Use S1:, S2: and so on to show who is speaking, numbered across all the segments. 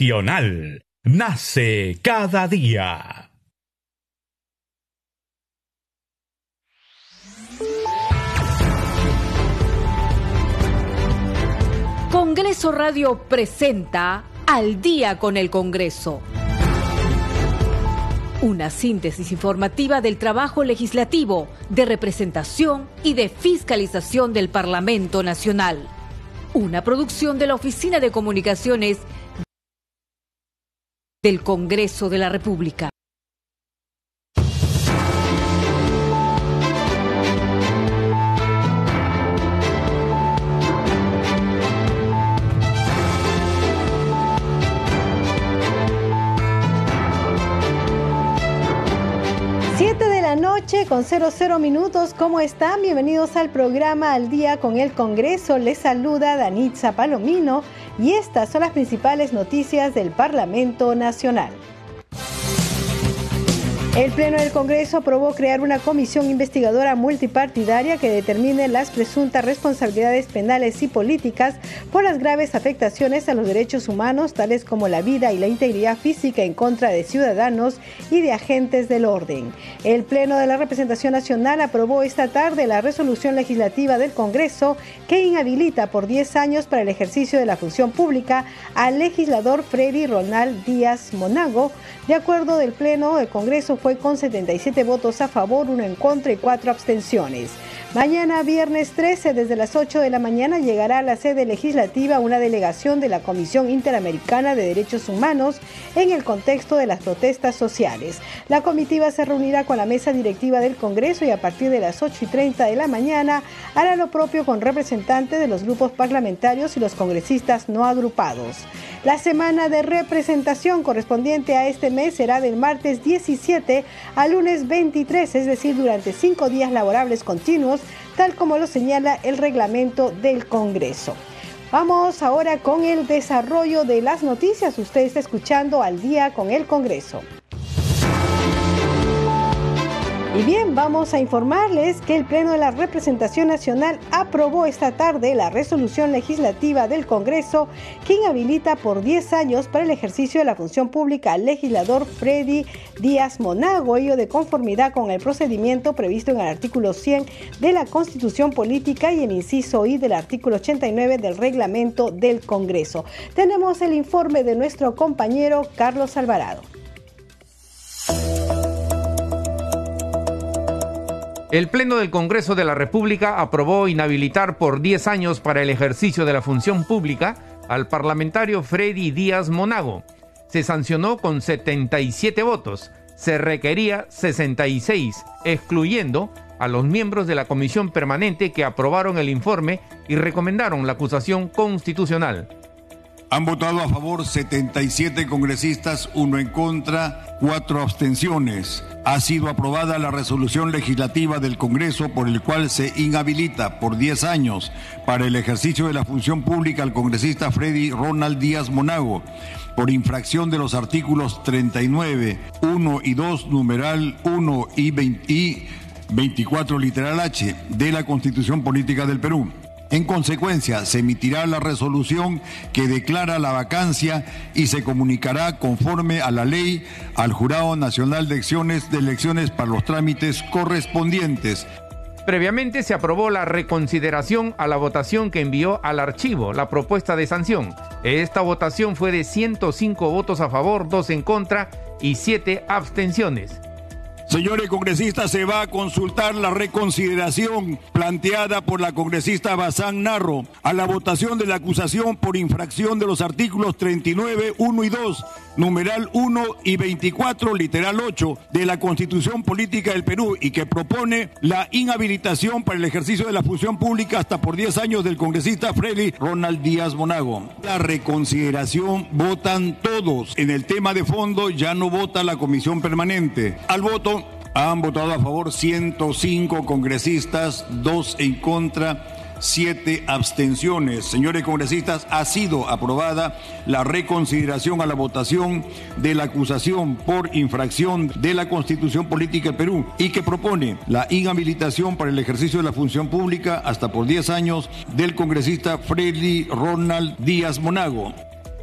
S1: Nacional. Nace cada día.
S2: Congreso Radio presenta Al día con el Congreso. Una síntesis informativa del trabajo legislativo, de representación y de fiscalización del Parlamento Nacional. Una producción de la Oficina de Comunicaciones del Congreso de la República.
S3: noche con 00 minutos. ¿Cómo están? Bienvenidos al programa Al Día con el Congreso. Les saluda Danitza Palomino y estas son las principales noticias del Parlamento Nacional. El Pleno del Congreso aprobó crear una comisión investigadora multipartidaria que determine las presuntas responsabilidades penales y políticas por las graves afectaciones a los derechos humanos, tales como la vida y la integridad física en contra de ciudadanos y de agentes del orden. El Pleno de la Representación Nacional aprobó esta tarde la resolución legislativa del Congreso que inhabilita por 10 años para el ejercicio de la función pública al legislador Freddy Ronald Díaz Monago. De acuerdo del Pleno, el Congreso fue con 77 votos a favor, uno en contra y cuatro abstenciones. Mañana, viernes 13, desde las 8 de la mañana, llegará a la sede legislativa una delegación de la Comisión Interamericana de Derechos Humanos en el contexto de las protestas sociales. La comitiva se reunirá con la mesa directiva del Congreso y a partir de las 8 y 30 de la mañana hará lo propio con representantes de los grupos parlamentarios y los congresistas no agrupados. La semana de representación correspondiente a este mes será del martes 17 al lunes 23, es decir, durante cinco días laborables continuos tal como lo señala el reglamento del Congreso. Vamos ahora con el desarrollo de las noticias. Usted está escuchando al día con el Congreso. Y bien, vamos a informarles que el Pleno de la Representación Nacional aprobó esta tarde la resolución legislativa del Congreso que inhabilita por 10 años para el ejercicio de la función pública al legislador Freddy Díaz Monago, ello de conformidad con el procedimiento previsto en el artículo 100 de la Constitución Política y el inciso I del artículo 89 del reglamento del Congreso. Tenemos el informe de nuestro compañero Carlos Alvarado.
S4: El Pleno del Congreso de la República aprobó inhabilitar por 10 años para el ejercicio de la función pública al parlamentario Freddy Díaz Monago. Se sancionó con 77 votos. Se requería 66, excluyendo a los miembros de la comisión permanente que aprobaron el informe y recomendaron la acusación constitucional.
S5: Han votado a favor 77 congresistas, uno en contra, cuatro abstenciones. Ha sido aprobada la resolución legislativa del Congreso por el cual se inhabilita por 10 años para el ejercicio de la función pública al congresista Freddy Ronald Díaz Monago por infracción de los artículos 39, 1 y 2, numeral 1 y, 20, y 24 literal H de la Constitución Política del Perú. En consecuencia, se emitirá la resolución que declara la vacancia y se comunicará conforme a la ley al Jurado Nacional de Elecciones de Elecciones para los trámites correspondientes.
S4: Previamente se aprobó la reconsideración a la votación que envió al archivo la propuesta de sanción. Esta votación fue de 105 votos a favor, 2 en contra y 7 abstenciones.
S5: Señores congresistas, se va a consultar la reconsideración planteada por la congresista Bazán Narro a la votación de la acusación por infracción de los artículos 39, 1 y 2, numeral 1 y 24, literal 8 de la Constitución Política del Perú y que propone la inhabilitación para el ejercicio de la función pública hasta por 10 años del congresista Freddy Ronald Díaz Monago. La reconsideración votan todos. En el tema de fondo ya no vota la comisión permanente. Al voto han votado a favor 105 congresistas, 2 en contra, 7 abstenciones. Señores congresistas, ha sido aprobada la reconsideración a la votación de la acusación por infracción de la Constitución Política del Perú y que propone la inhabilitación para el ejercicio de la función pública hasta por 10 años del congresista Freddy Ronald Díaz Monago.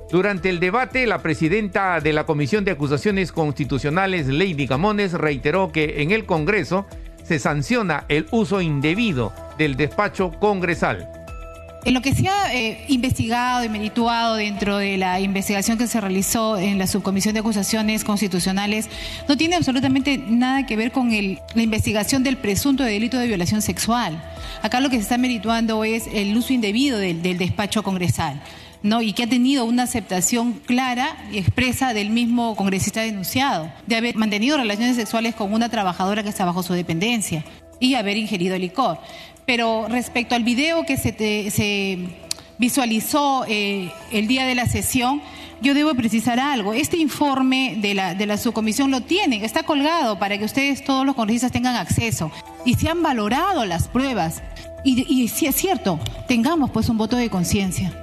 S4: Durante el debate, la presidenta de la Comisión de Acusaciones Constitucionales, Lady Gamones, reiteró que en el Congreso se sanciona el uso indebido del despacho congresal.
S6: En lo que se ha eh, investigado y merituado dentro de la investigación que se realizó en la Subcomisión de Acusaciones Constitucionales no tiene absolutamente nada que ver con la investigación del presunto delito de violación sexual. Acá lo que se está merituando es el uso indebido del despacho congresal y que ha tenido una aceptación clara y expresa del mismo congresista denunciado, de haber mantenido relaciones sexuales con una trabajadora que está bajo su dependencia y haber ingerido licor. Pero respecto al video que se, visualizó eh, el día de la sesión, yo debo precisar algo. Este informe de la, de la subcomisión lo tienen, está colgado para que ustedes, todos los congresistas, tengan acceso. Y se han valorado las pruebas. Y, y si es cierto, tengamos pues un voto de conciencia.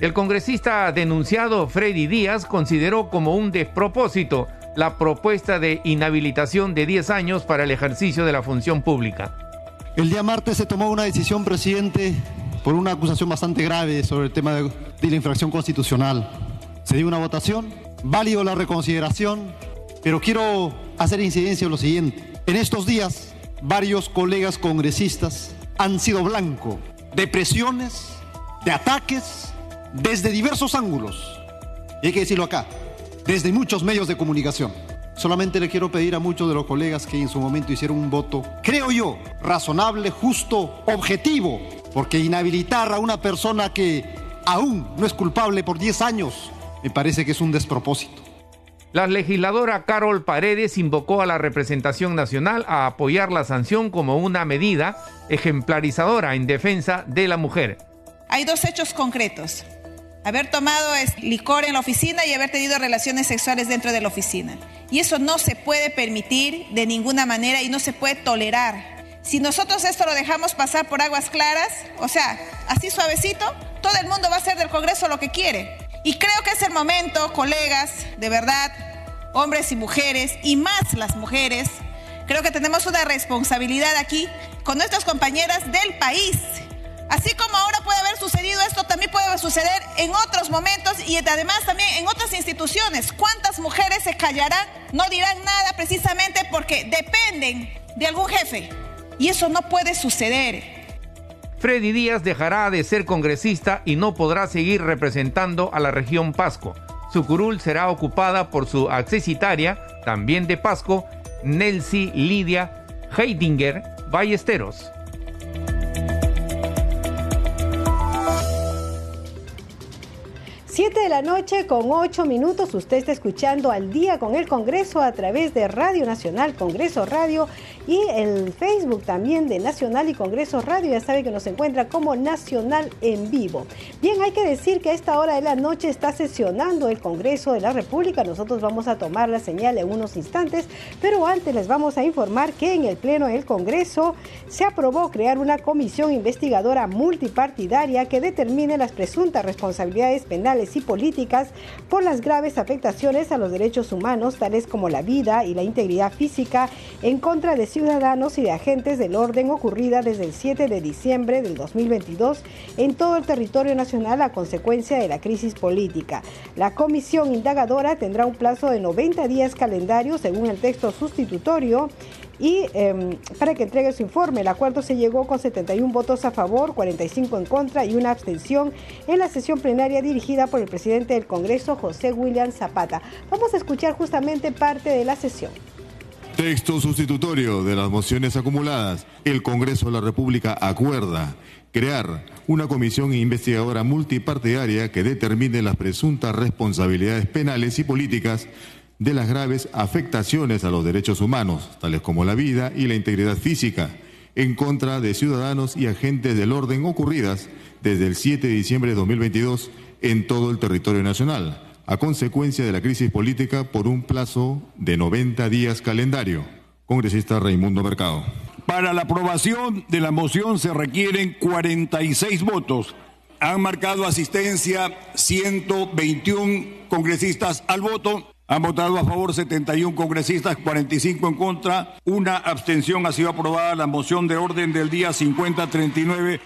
S4: El congresista denunciado Freddy Díaz consideró como un despropósito la propuesta de inhabilitación de 10 años para el ejercicio de la función pública.
S7: El día martes se tomó una decisión, presidente, por una acusación bastante grave sobre el tema de, la infracción constitucional. Se dio una votación, válido la reconsideración, pero quiero hacer incidencia en lo siguiente. En estos días, varios colegas congresistas han sido blanco de presiones, de ataques desde diversos ángulos. Y hay que decirlo acá, desde muchos medios de comunicación. Solamente le quiero pedir a muchos de los colegas que en su momento hicieron un voto, creo yo, razonable, justo, objetivo, porque inhabilitar a una persona que aún no es culpable por 10 años, me parece que es un despropósito.
S4: La legisladora Carol Paredes invocó a la representación nacional a apoyar la sanción como una medida ejemplarizadora en defensa de la mujer.
S8: Hay dos hechos concretos haber tomado licor en la oficina y haber tenido relaciones sexuales dentro de la oficina. Y eso no se puede permitir de ninguna manera y no se puede tolerar. Si nosotros esto lo dejamos pasar por aguas claras, o sea, así suavecito, todo el mundo va a hacer del Congreso lo que quiere. Y creo que es el momento, colegas, de verdad, hombres y mujeres, y más las mujeres, creo que tenemos una responsabilidad aquí con nuestras compañeras del país Así como ahora puede haber sucedido esto, también puede suceder en otros momentos y además también en otras instituciones. ¿Cuántas mujeres se callarán? No dirán nada precisamente porque dependen de algún jefe. Y eso no puede suceder.
S4: Freddy Díaz dejará de ser congresista y no podrá seguir representando a la región Pasco. Su curul será ocupada por su accesitaria, también de Pasco, Nelsie Lidia Heidinger Ballesteros.
S3: Siete de la noche con ocho minutos. Usted está escuchando al día con el Congreso a través de Radio Nacional, Congreso Radio y el Facebook también de Nacional y Congreso Radio. Ya sabe que nos encuentra como Nacional en vivo. Bien, hay que decir que a esta hora de la noche está sesionando el Congreso de la República. Nosotros vamos a tomar la señal en unos instantes, pero antes les vamos a informar que en el Pleno del Congreso se aprobó crear una comisión investigadora multipartidaria que determine las presuntas responsabilidades penales y políticas por las graves afectaciones a los derechos humanos, tales como la vida y la integridad física, en contra de ciudadanos y de agentes del orden ocurrida desde el 7 de diciembre del 2022 en todo el territorio nacional a consecuencia de la crisis política. La comisión indagadora tendrá un plazo de 90 días calendario según el texto sustitutorio y em, para que entregue su informe. El acuerdo se llegó con 71 votos a favor, 45 en contra y una abstención en la sesión plenaria dirigida por el presidente del Congreso, José William Zapata. Vamos a escuchar justamente parte de la sesión.
S9: Texto sustitutorio de las mociones acumuladas. El Congreso de la República acuerda crear una comisión investigadora multipartidaria que determine las presuntas responsabilidades penales y políticas de las graves afectaciones a los derechos humanos, tales como la vida y la integridad física, en contra de ciudadanos y agentes del orden ocurridas desde el 7 de diciembre de 2022 en todo el territorio nacional a consecuencia de la crisis política por un plazo de 90 días calendario. Congresista Raimundo Mercado.
S5: Para la aprobación de la moción se requieren 46 votos. Han marcado asistencia 121 congresistas al voto. Han votado a favor 71 congresistas, 45 en contra. Una abstención ha sido aprobada la moción de orden del día 5039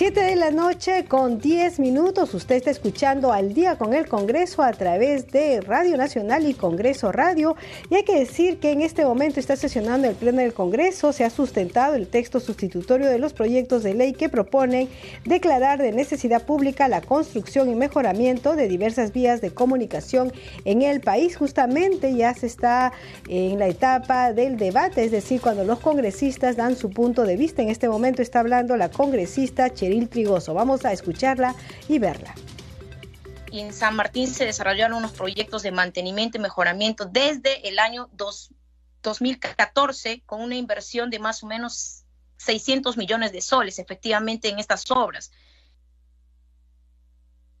S3: 7 de la noche con 10 minutos. Usted está escuchando al día con el Congreso a través de Radio Nacional y Congreso Radio. Y hay que decir que en este momento está sesionando el Pleno del Congreso. Se ha sustentado el texto sustitutorio de los proyectos de ley que proponen declarar de necesidad pública la construcción y mejoramiento de diversas vías de comunicación en el país. Justamente ya se está en la etapa del debate, es decir, cuando los congresistas dan su punto de vista. En este momento está hablando la congresista Vamos a escucharla y verla.
S10: En San Martín se desarrollaron unos proyectos de mantenimiento y mejoramiento desde el año 2014 con una inversión de más o menos 600 millones de soles efectivamente en estas obras.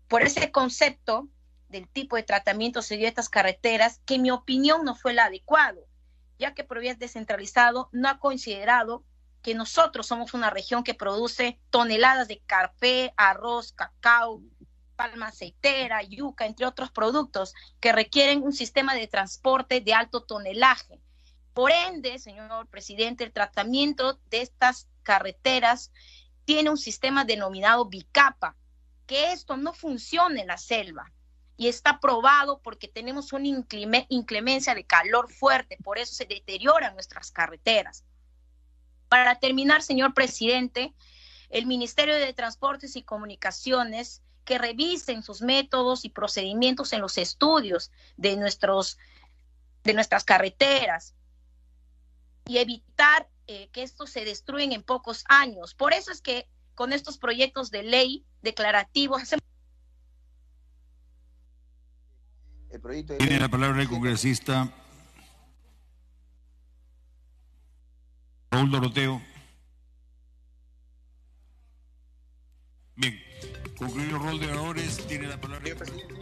S10: Por ese concepto del tipo de tratamiento se dio estas carreteras, que en mi opinión no fue el adecuado, ya que Provías descentralizado no ha considerado que nosotros somos una región que produce toneladas de café, arroz, cacao, palma aceitera, yuca, entre otros productos que requieren un sistema de transporte de alto tonelaje. Por ende, señor presidente, el tratamiento de estas carreteras tiene un sistema denominado bicapa, que esto no funciona en la selva y está probado porque tenemos una inclemencia de calor fuerte, por eso se deterioran nuestras carreteras. Para terminar, señor presidente, el Ministerio de Transportes y Comunicaciones que revisen sus métodos y procedimientos en los estudios de, nuestros, de nuestras carreteras y evitar eh, que estos se destruyen en pocos años. Por eso es que con estos proyectos de ley declarativos hacemos...
S5: Tiene la palabra el congresista Raúl Doroteo. Bien, concluido el rol de oradores, tiene la palabra. el presidente.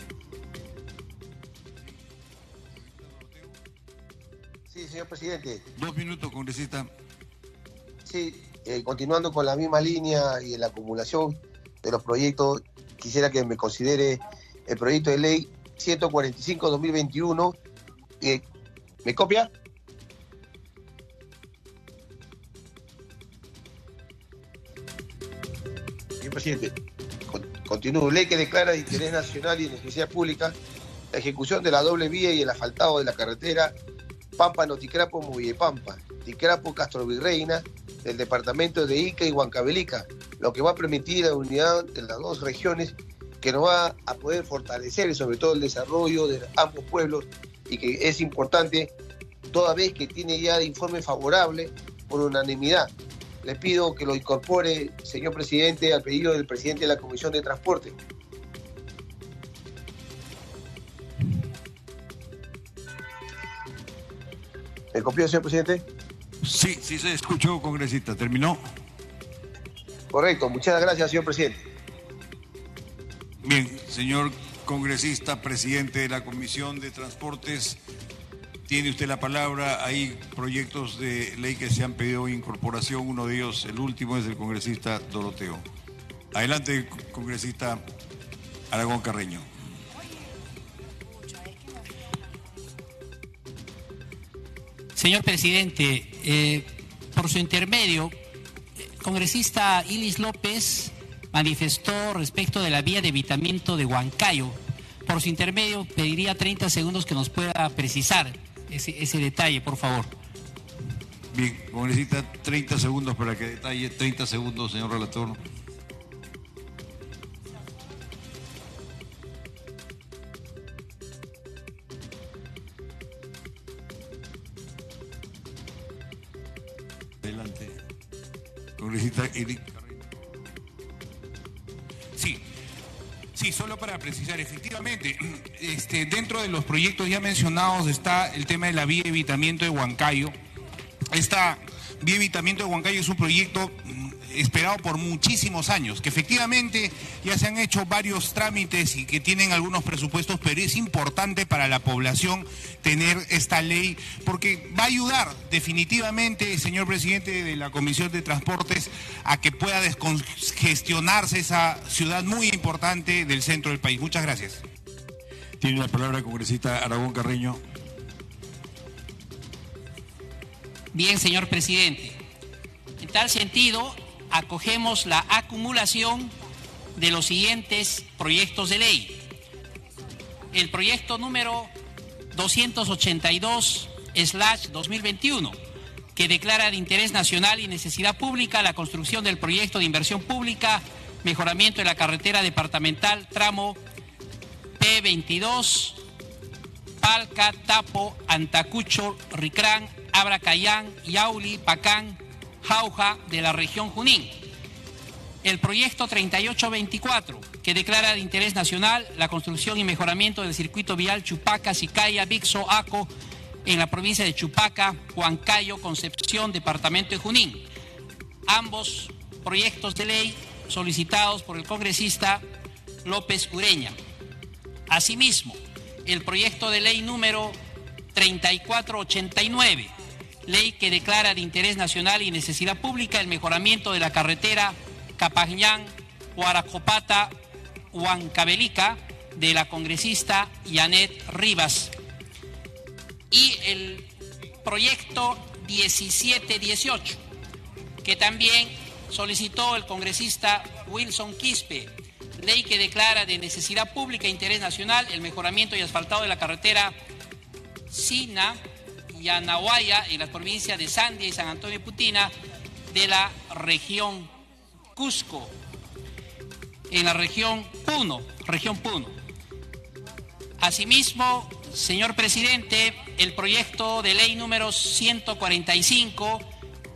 S11: Sí, señor presidente.
S5: Dos minutos, congresista.
S11: Sí, eh, continuando con la misma línea y en la acumulación de los proyectos, quisiera que me considere el proyecto de ley 145-2021. Eh, ¿Me copia? Presidente. Continúo. Ley que declara de interés nacional y de necesidad pública la ejecución de la doble vía y el asfaltado de la carretera Pampa Noticrapo Pampa, Ticrapo Castro Virreina, del departamento de Ica y Huancavelica, lo que va a permitir la unidad de las dos regiones que nos va a poder fortalecer sobre todo el desarrollo de ambos pueblos y que es importante toda vez que tiene ya informe favorable por unanimidad le pido que lo incorpore, señor presidente, al pedido del presidente de la Comisión de Transporte. ¿Me copió, señor presidente?
S5: Sí, sí se escuchó, congresista. ¿Terminó?
S11: Correcto. Muchas gracias, señor presidente.
S5: Bien, señor congresista, presidente de la Comisión de Transportes, tiene usted la palabra. Hay proyectos de ley que se han pedido incorporación. Uno de ellos, el último, es del congresista Doroteo. Adelante, congresista Aragón Carreño.
S12: Señor presidente, eh, por su intermedio, el congresista Ilis López manifestó respecto de la vía de evitamiento de Huancayo. Por su intermedio, pediría 30 segundos que nos pueda precisar ese, detalle, por favor.
S5: Bien, como necesita 30 segundos para que detalle, 30 segundos, señor relator. Adelante. Congresista Eric.
S13: Sí, solo para precisar, efectivamente, este, dentro de los proyectos ya mencionados está el tema de la vía evitamiento de Huancayo. Esta vía evitamiento de Huancayo es un proyecto esperado por muchísimos años, que efectivamente ya se han hecho varios trámites y que tienen algunos presupuestos, pero es importante para la población tener esta ley porque va a ayudar definitivamente, señor presidente de la Comisión de Transportes, a que pueda descongestionarse esa ciudad muy importante del centro del país. Muchas gracias.
S5: Tiene la palabra el congresista Aragón Carreño.
S12: Bien, señor presidente. En tal sentido, acogemos la acumulación de los siguientes proyectos de ley. El proyecto número 282-2021, que declara de interés nacional y necesidad pública la construcción del proyecto de inversión pública, mejoramiento de la carretera departamental tramo P22, Palca, Tapo, Antacucho, Ricrán, Abracayán, Yauli, Pacán, Jauja de la región Junín. El proyecto 3824, que declara de interés nacional la construcción y mejoramiento del circuito vial Chupaca, Sicaya, Bixo, Aco, en la provincia de Chupaca, Huancayo, Concepción, departamento de Junín. Ambos proyectos de ley solicitados por el congresista López Ureña. Asimismo, el proyecto de ley número 3489, ley que declara de interés nacional y necesidad pública el mejoramiento de la carretera Capañán, Huaracopata, Huancabelica, de la congresista Yanet Rivas. Y el proyecto 1718, que también solicitó el congresista Wilson Quispe, ley que declara de necesidad pública e interés nacional el mejoramiento y asfaltado de la carretera Sina y Anahuaya en las provincias de Sandia y San Antonio Putina de la región Cusco, en la región Puno, región Puno. Asimismo, señor presidente, el proyecto de ley número 145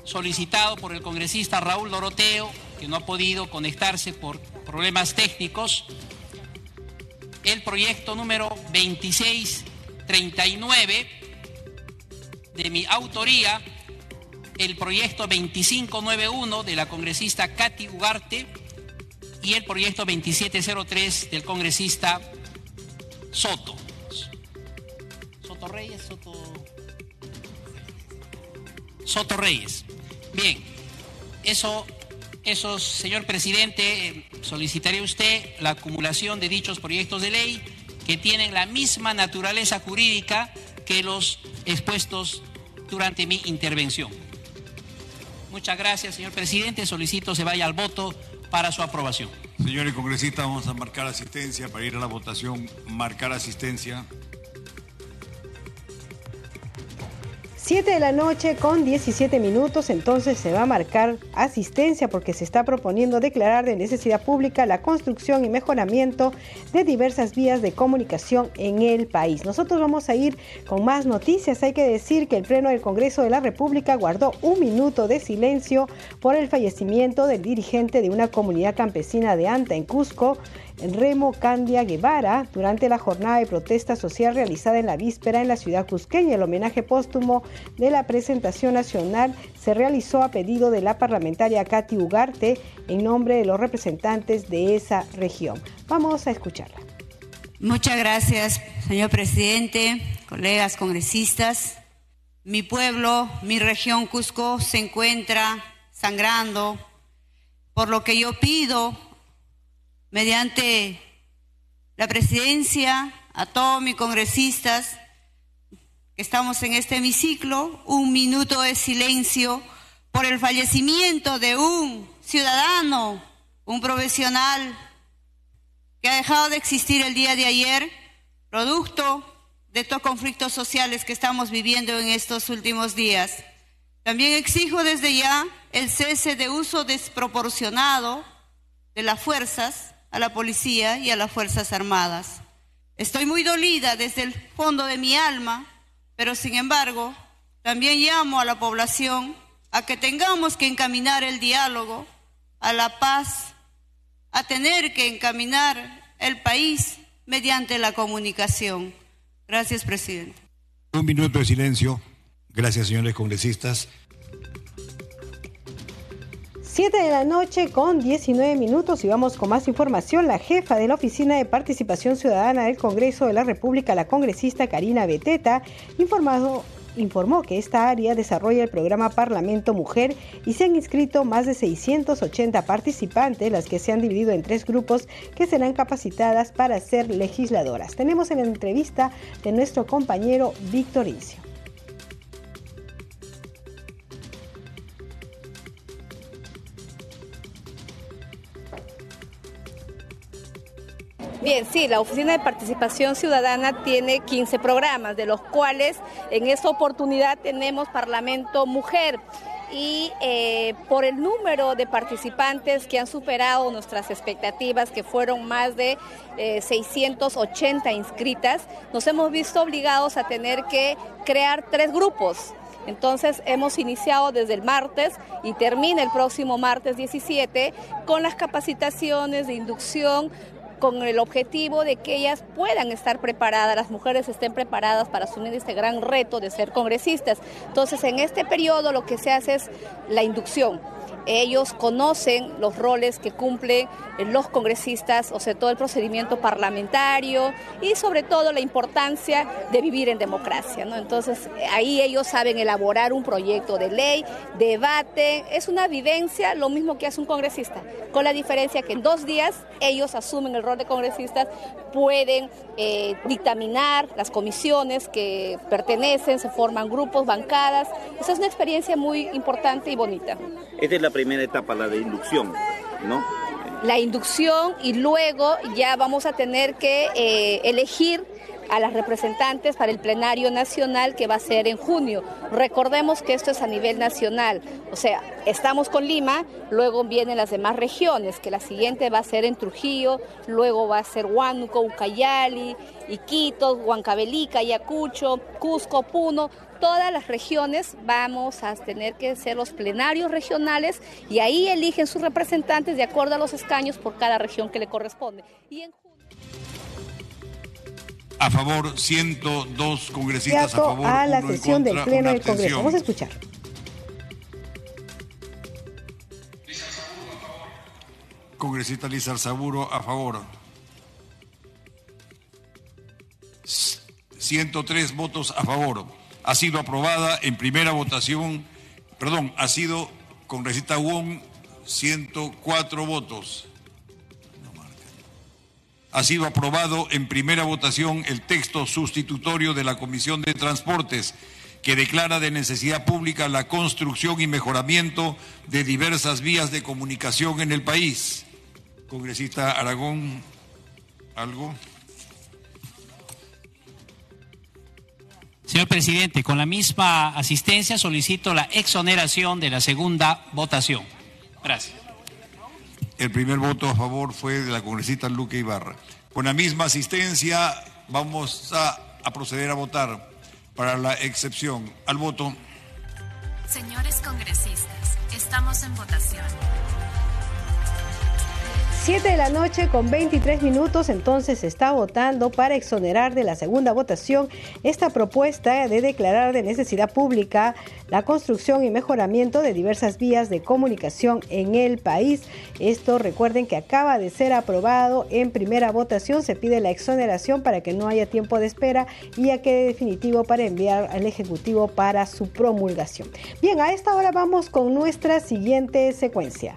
S12: solicitado por el congresista Raúl Doroteo, que no ha podido conectarse por problemas técnicos, el proyecto número 2639 de mi autoría, el proyecto 2591 de la congresista Katy Ugarte y el proyecto 2703 del congresista Soto. Soto Reyes, Soto... Soto Reyes. Bien, eso, señor presidente, eh, solicitaría usted la acumulación de dichos proyectos de ley que tienen la misma naturaleza jurídica que los expuestos durante mi intervención. Muchas gracias, señor presidente. Solicito se vaya al voto para su aprobación.
S5: Señores congresistas, vamos a marcar asistencia para ir a la votación. Marcar asistencia.
S3: 7 de la noche con 17 minutos, entonces se va a marcar asistencia porque se está proponiendo declarar de necesidad pública la construcción y mejoramiento de diversas vías de comunicación en el país. Nosotros vamos a ir con más noticias. Hay que decir que el Pleno del Congreso de la República guardó un minuto de silencio por el fallecimiento del dirigente de una comunidad campesina de Anta en Cusco, Remo Candia Guevara durante la jornada de protesta social realizada en la víspera en la ciudad cusqueña. El homenaje póstumo de la presentación nacional se realizó a pedido de la parlamentaria Katy Ugarte en nombre de los representantes de esa región. Vamos a escucharla.
S14: Muchas gracias, señor presidente, colegas congresistas. Mi pueblo, mi región Cusco se encuentra sangrando, por lo que yo pido mediante la presidencia, a todos mis congresistas que estamos en este hemiciclo, un minuto de silencio por el fallecimiento de un ciudadano, un profesional que ha dejado de existir el día de ayer, producto de estos conflictos sociales que estamos viviendo en estos últimos días. También exijo desde ya el cese de uso desproporcionado de las fuerzas a la policía y a las Fuerzas Armadas. Estoy muy dolida desde el fondo de mi alma, pero sin embargo, también llamo a la población a que tengamos que encaminar el diálogo, a la paz, a tener que encaminar el país mediante la comunicación. Gracias, presidente.
S5: Un minuto de silencio. Gracias, señores congresistas.
S3: 7 de la noche con 19 minutos y vamos con más información. La jefa de la Oficina de Participación Ciudadana del Congreso de la República, la congresista Karina Beteta, informado informó que esta área desarrolla el programa Parlamento Mujer y se han inscrito más de 680 participantes, las que se han dividido en tres grupos que serán capacitadas para ser legisladoras. Tenemos en la entrevista de nuestro compañero Víctor Incio.
S15: Bien, sí, la Oficina de Participación Ciudadana tiene 15 programas, de los cuales en esta oportunidad tenemos Parlamento Mujer y eh, por el número de participantes que han superado nuestras expectativas, que fueron más de 680 eh, inscritas, nos hemos visto obligados a tener que crear tres grupos. Entonces hemos iniciado desde el martes y termina el próximo martes 17 con las capacitaciones de inducción con el objetivo de que ellas puedan estar preparadas, las mujeres estén preparadas para asumir este gran reto de ser congresistas. Entonces, en este periodo lo que se hace es la inducción. Ellos conocen los roles que cumplen los congresistas, o sea, todo el procedimiento parlamentario y sobre todo la importancia de vivir en democracia. Entonces, ahí ellos saben elaborar un proyecto de ley, debate, es una vivencia, lo mismo que hace un congresista, con la diferencia que en dos días ellos asumen el rol de congresistas, pueden eh, dictaminar las comisiones que pertenecen, se forman grupos, bancadas. Esa es una experiencia muy importante y bonita.
S16: Primera etapa, la de inducción, ¿no?
S15: La inducción y luego ya vamos a tener que eh, elegir a las representantes para el plenario nacional que va a ser en junio. Recordemos que esto es a nivel nacional, o sea, estamos con Lima, luego vienen las demás regiones, que la siguiente va a ser en Trujillo, luego va a ser Huánuco, Ucayali, Iquitos, Huancavelica, Ayacucho, Cusco, Puno, todas las regiones vamos a tener que ser los plenarios regionales y ahí eligen sus representantes de acuerdo a los escaños por cada región que le corresponde. Y en
S5: a favor, 102 congresistas a favor.
S3: A la sesión del Pleno del Congreso. Vamos a escuchar.
S5: Congresista Lizar Saburo a favor. 103 votos a favor. Ha sido aprobada en primera votación, perdón, ha sido congresista Wong 104 votos ha sido aprobado en primera votación el texto sustitutorio de la Comisión de Transportes que declara de necesidad pública la construcción y mejoramiento de diversas vías de comunicación en el país. Congresista Aragón, ¿algo?
S12: Señor presidente, con la misma asistencia solicito la exoneración de la segunda votación. Gracias.
S5: El primer voto a favor fue de la congresista Luque Ibarra. Con la misma asistencia vamos a, a proceder a votar para la excepción al voto.
S17: Señores congresistas, estamos en votación.
S3: 7 de la noche con 23 minutos, entonces se está votando para exonerar de la segunda votación esta propuesta de declarar de necesidad pública la construcción y mejoramiento de diversas vías de comunicación en el país. Esto recuerden que acaba de ser aprobado en primera votación. Se pide la exoneración para que no haya tiempo de espera y ya quede definitivo para enviar al Ejecutivo para su promulgación. Bien, a esta hora vamos con nuestra siguiente secuencia.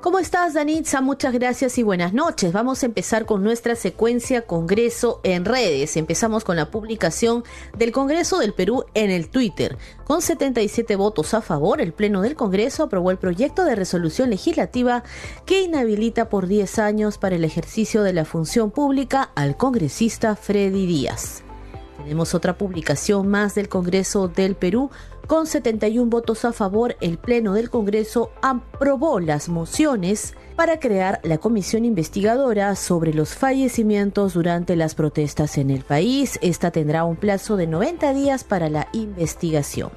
S18: ¿Cómo estás, Danitza? Muchas gracias y buenas noches. Vamos a empezar con nuestra secuencia Congreso en redes. Empezamos con la publicación del Congreso del Perú en el Twitter. Con 77 votos a favor, el Pleno del Congreso aprobó el proyecto de resolución legislativa que inhabilita por 10 años para el ejercicio de la función pública al congresista Freddy Díaz. Tenemos otra publicación más del Congreso del Perú con 71 votos a favor, el Pleno del Congreso aprobó las mociones para crear la comisión investigadora sobre los fallecimientos durante las protestas en el país. Esta tendrá un plazo de 90 días para la investigación.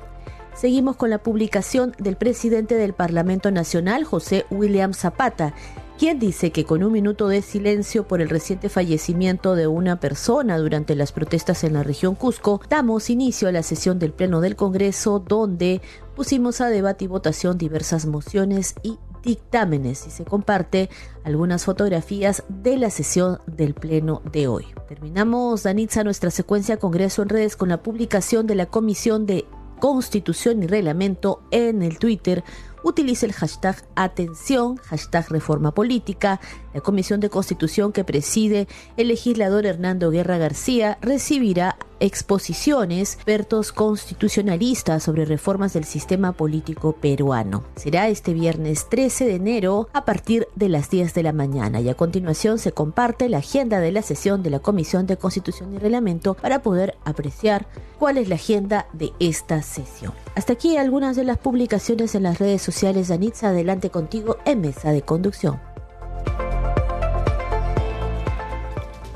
S18: Seguimos con la publicación del presidente del Parlamento Nacional, José William Zapata, quien dice que con un minuto de silencio por el reciente fallecimiento de una persona durante las protestas en la región Cusco, damos inicio a la sesión del Pleno del Congreso donde pusimos a debate y votación diversas mociones y dictámenes y se comparte algunas fotografías de la sesión del Pleno de hoy. Terminamos, Danitza, nuestra secuencia Congreso en redes con la publicación de la Comisión de Constitución y Reglamento en el Twitter utilice el hashtag atención, hashtag reforma política. La Comisión de Constitución que preside el legislador Hernando Guerra García recibirá exposiciones, expertos constitucionalistas sobre reformas del sistema político peruano. Será este viernes 13 de enero a partir de las 10 de la mañana y a continuación se comparte la agenda de la sesión de la Comisión de Constitución y Reglamento para poder apreciar cuál es la agenda de esta sesión. Hasta aquí algunas de las publicaciones en las redes sociales de Anitza. Adelante contigo en Mesa de Conducción.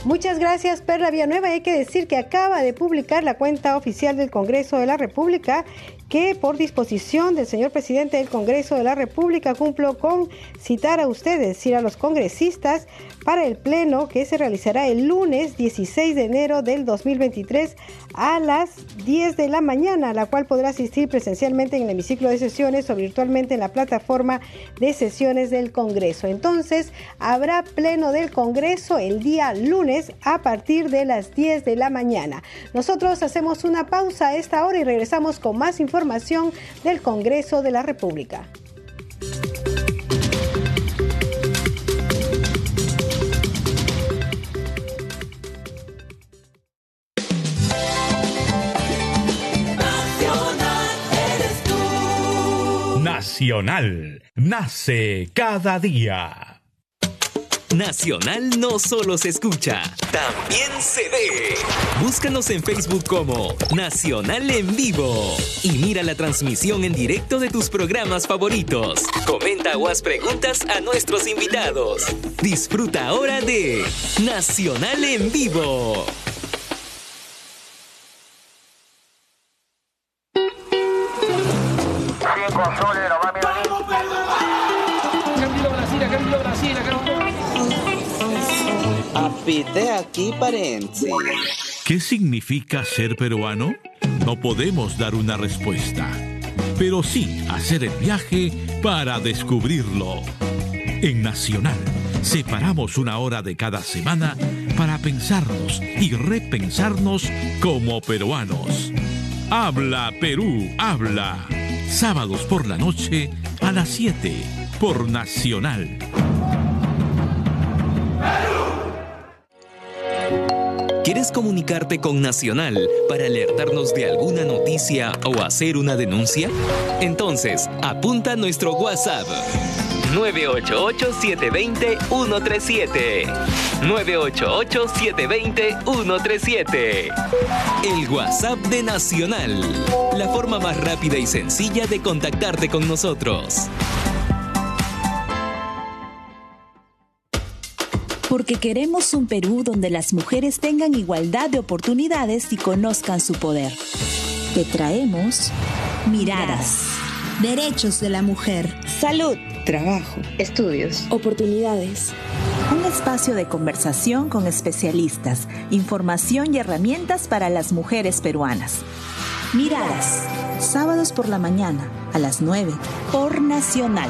S3: Muchas gracias, Perla Villanueva. Hay que decir que acaba de publicar la cuenta oficial del Congreso de la República que por disposición del señor presidente del Congreso de la República cumplo con citar a ustedes, decir a los congresistas, para el pleno que se realizará el lunes 16 de enero del 2023 a las 10 de la mañana, la cual podrá asistir presencialmente en el hemiciclo de sesiones o virtualmente en la plataforma de sesiones del Congreso. Entonces, habrá pleno del Congreso el día lunes a partir de las 10 de la mañana. Nosotros hacemos una pausa a esta hora y regresamos con más información información del Congreso de la República.
S1: Nacional, nace cada día.
S19: Nacional no solo se escucha, también se ve. Búscanos en Facebook como Nacional en Vivo y mira la transmisión en directo de tus programas favoritos. Comenta o haz preguntas a nuestros invitados. Disfruta ahora de Nacional en Vivo.
S20: Apite aquí, Parenzi.
S1: ¿Qué significa ser peruano? No podemos dar una respuesta, pero sí hacer el viaje para descubrirlo. En Nacional, separamos una hora de cada semana para pensarnos y repensarnos como peruanos. Habla Perú, habla. Sábados por la noche a las 7 por Nacional.
S19: ¿Quieres comunicarte con Nacional para alertarnos de alguna noticia o hacer una denuncia? Entonces, apunta nuestro WhatsApp. 988-720-137. 988-720-137. El WhatsApp de Nacional. La forma más rápida y sencilla de contactarte con nosotros.
S21: Porque queremos un Perú donde las mujeres tengan igualdad de oportunidades y conozcan su poder. Te traemos miradas, derechos de la mujer, salud, trabajo, estudios, oportunidades. Un espacio de conversación con especialistas, información y herramientas para las mujeres peruanas. Miradas, sábados por la mañana a las 9 por Nacional.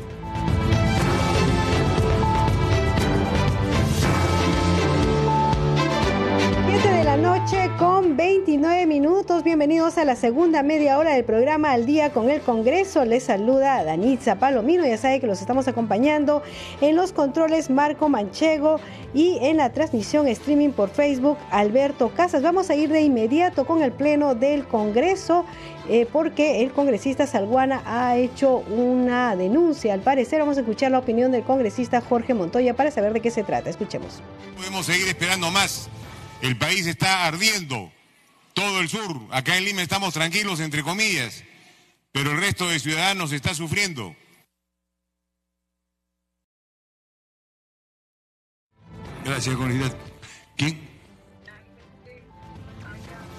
S3: La noche con 29 minutos. Bienvenidos a la segunda media hora del programa Al Día con el Congreso. Les saluda Danitza Palomino. Ya sabe que los estamos acompañando en los controles Marco Manchego y en la transmisión streaming por Facebook Alberto Casas. Vamos a ir de inmediato con el pleno del Congreso eh, porque el congresista Salguana ha hecho una denuncia. Al parecer vamos a escuchar la opinión del congresista Jorge Montoya para saber de qué se trata. Escuchemos.
S22: Podemos seguir esperando más. El país está ardiendo. Todo el sur. Acá en Lima estamos tranquilos, entre comillas. Pero el resto de ciudadanos está sufriendo.
S5: Gracias, congresista. ¿Quién?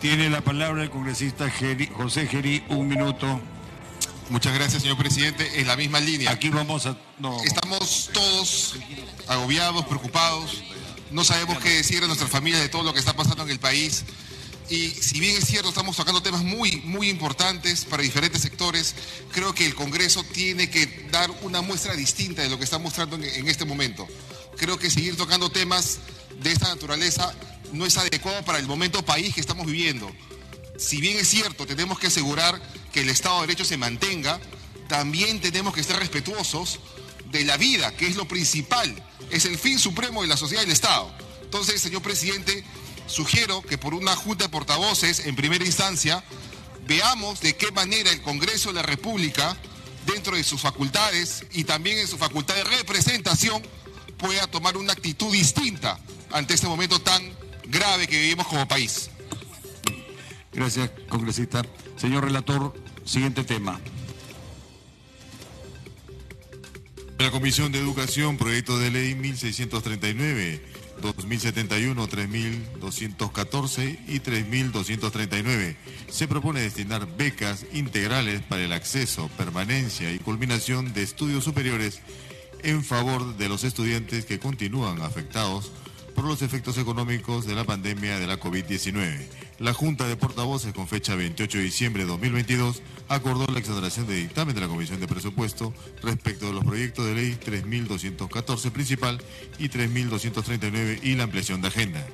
S5: Tiene la palabra el congresista Geri- José Geri, un minuto.
S23: Muchas gracias, señor presidente. En la misma línea.
S5: Aquí vamos a... No.
S23: Estamos todos agobiados, preocupados. No sabemos qué decir a nuestras familias de todo lo que está pasando en el país. Y si bien es cierto, estamos tocando temas muy, muy importantes para diferentes sectores, creo que el Congreso tiene que dar una muestra distinta de lo que está mostrando en, en este momento. Creo que seguir tocando temas de esta naturaleza no es adecuado para el momento país que estamos viviendo. Si bien es cierto, tenemos que asegurar que el Estado de Derecho se mantenga, también tenemos que ser respetuosos de la vida, que es lo principal, es el fin supremo de la sociedad y del Estado. Entonces, señor presidente, sugiero que por una junta de portavoces, en primera instancia, veamos de qué manera el Congreso de la República, dentro de sus facultades y también en su facultad de representación, pueda tomar una actitud distinta ante este momento tan grave que vivimos como país.
S5: Gracias, congresista. Señor relator, siguiente tema.
S9: La Comisión de Educación, proyecto de ley 1639, 2071, 3214 y 3239. Se propone destinar becas integrales para el acceso, permanencia y culminación de estudios superiores en favor de los estudiantes que continúan afectados por los efectos económicos de la pandemia de la COVID-19. La Junta de Portavoces, con fecha 28 de diciembre de 2022, acordó la exoneración de dictamen de la Comisión de Presupuesto respecto de los proyectos de ley 3.214 principal y 3.239 y la ampliación de agenda.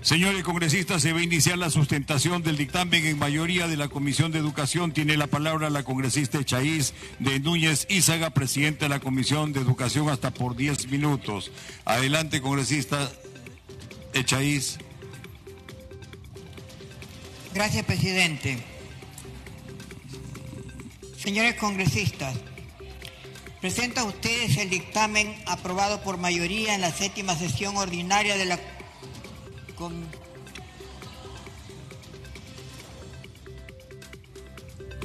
S5: Señores congresistas, se va a iniciar la sustentación del dictamen en mayoría de la Comisión de Educación. Tiene la palabra la congresista Echaíz de Núñez Ízaga, presidenta de la Comisión de Educación, hasta por 10 minutos. Adelante, congresista Echaíz.
S24: Gracias, presidente. Señores congresistas, presento a ustedes el dictamen aprobado por mayoría en la séptima sesión ordinaria de la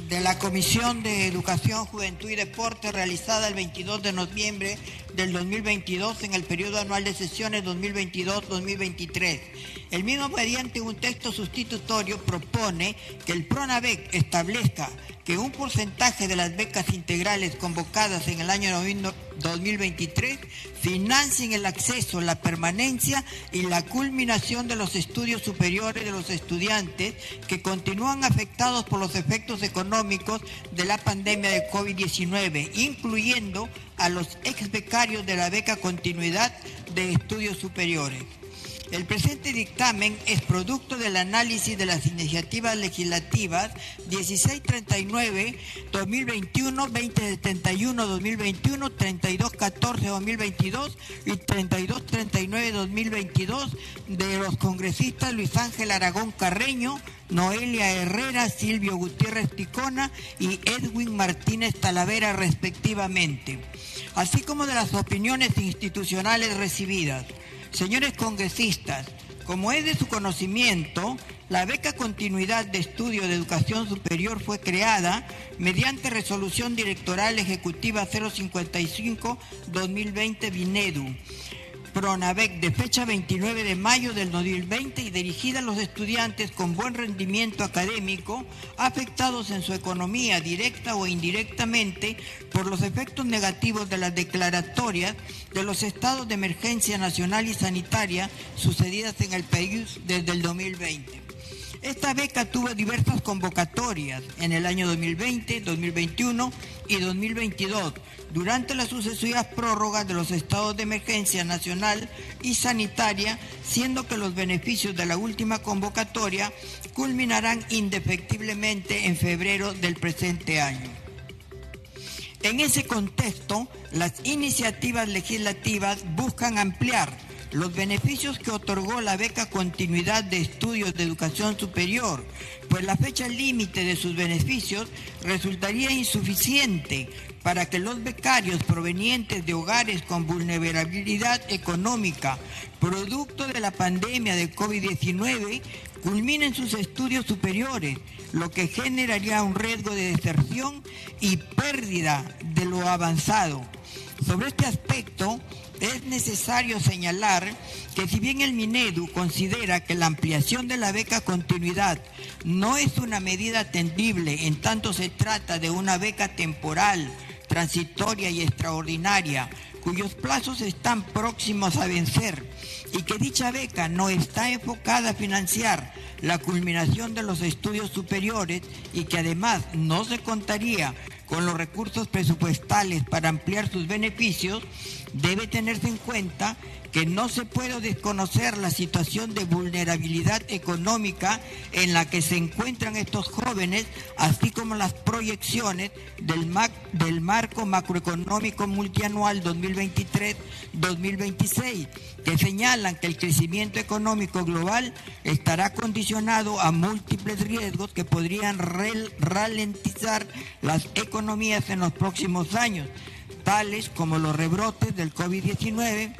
S24: de la Comisión de Educación, Juventud y Deporte realizada el 22 de noviembre del 2022 en el periodo anual de sesiones 2022-2023. El mismo mediante un texto sustitutorio propone que el PRONAVEC establezca que un porcentaje de las becas integrales convocadas en el año 2023 financien el acceso, la permanencia y la culminación de los estudios superiores de los estudiantes que continúan afectados por los efectos económicos de la pandemia de COVID-19, incluyendo a los ex becarios de la beca continuidad de estudios superiores. El presente dictamen es producto del análisis de las iniciativas legislativas 1639-2021, 2071-2021, 3214-2022 y 3239-2022 de los congresistas Luis Ángel Aragón Carreño, Noelia Herrera, Silvio Gutiérrez Ticona y Edwin Martínez Talavera respectivamente, así como de las opiniones institucionales recibidas. Señores congresistas, como es de su conocimiento, la beca Continuidad de Estudio de Educación Superior fue creada mediante Resolución Directoral Ejecutiva 055-2020 Binedu. Pronavec de fecha 29 de mayo del 2020 y dirigida a los estudiantes con buen rendimiento académico afectados en su economía directa o indirectamente por los efectos negativos de las declaratorias de los estados de emergencia nacional y sanitaria sucedidas en el país desde el 2020. Esta beca tuvo diversas convocatorias en el año 2020, 2021 y 2022 durante las sucesivas prórrogas de los estados de emergencia nacional y sanitaria, siendo que los beneficios de la última convocatoria culminarán indefectiblemente en febrero del presente año. En ese contexto, las iniciativas legislativas buscan ampliar los beneficios que otorgó la beca Continuidad de Estudios de Educación Superior, pues la fecha límite de sus beneficios resultaría insuficiente para que los becarios provenientes de hogares con vulnerabilidad económica, producto de la pandemia de COVID-19, culminen sus estudios superiores, lo que generaría un riesgo de deserción y pérdida de lo avanzado. Sobre este aspecto, es necesario señalar que si bien el Minedu considera que la ampliación de la beca continuidad no es una medida atendible en tanto se trata de una beca temporal, transitoria y extraordinaria, cuyos plazos están próximos a vencer y que dicha beca no está enfocada a financiar la culminación de los estudios superiores y que además no se contaría con los recursos presupuestales para ampliar sus beneficios, debe tenerse en cuenta que no se puede desconocer la situación de vulnerabilidad económica en la que se encuentran estos jóvenes, así como las proyecciones del, marco macroeconómico multianual 2023-2026, que señalan que el crecimiento económico global estará condicionado a múltiples riesgos que podrían ralentizar las economías en los próximos años tales como los rebrotes del COVID-19,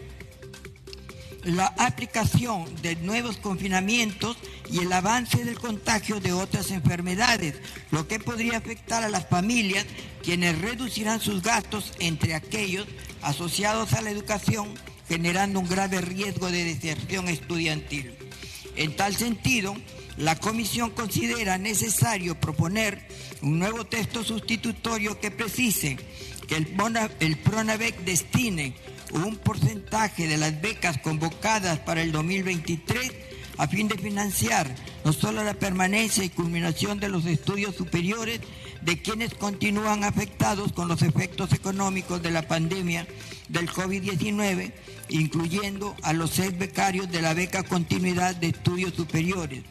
S24: la aplicación de nuevos confinamientos y el avance del contagio de otras enfermedades, lo que podría afectar a las familias, quienes reducirán sus gastos entre aquellos asociados a la educación, generando un grave riesgo de deserción estudiantil. En tal sentido, la Comisión considera necesario proponer un nuevo texto sustitutorio que precise que el, el PRONAVEC destine un porcentaje de las becas convocadas para el 2023 a fin de financiar no solo la permanencia y culminación de los estudios superiores de quienes continúan afectados con los efectos económicos de la pandemia del COVID-19, incluyendo a los seis becarios de la beca Continuidad de Estudios Superiores,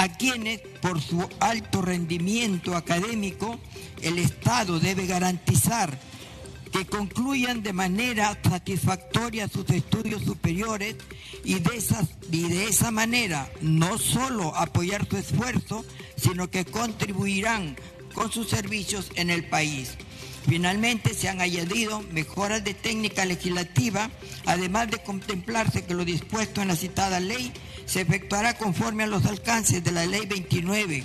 S24: a quienes por su alto rendimiento académico el Estado debe garantizar que concluyan de manera satisfactoria sus estudios superiores y de, esas, y de esa manera no solo apoyar su esfuerzo, sino que contribuirán con sus servicios en el país. Finalmente se han añadido mejoras de técnica legislativa, además de contemplarse que lo dispuesto en la citada ley se efectuará conforme a los alcances de la ley 29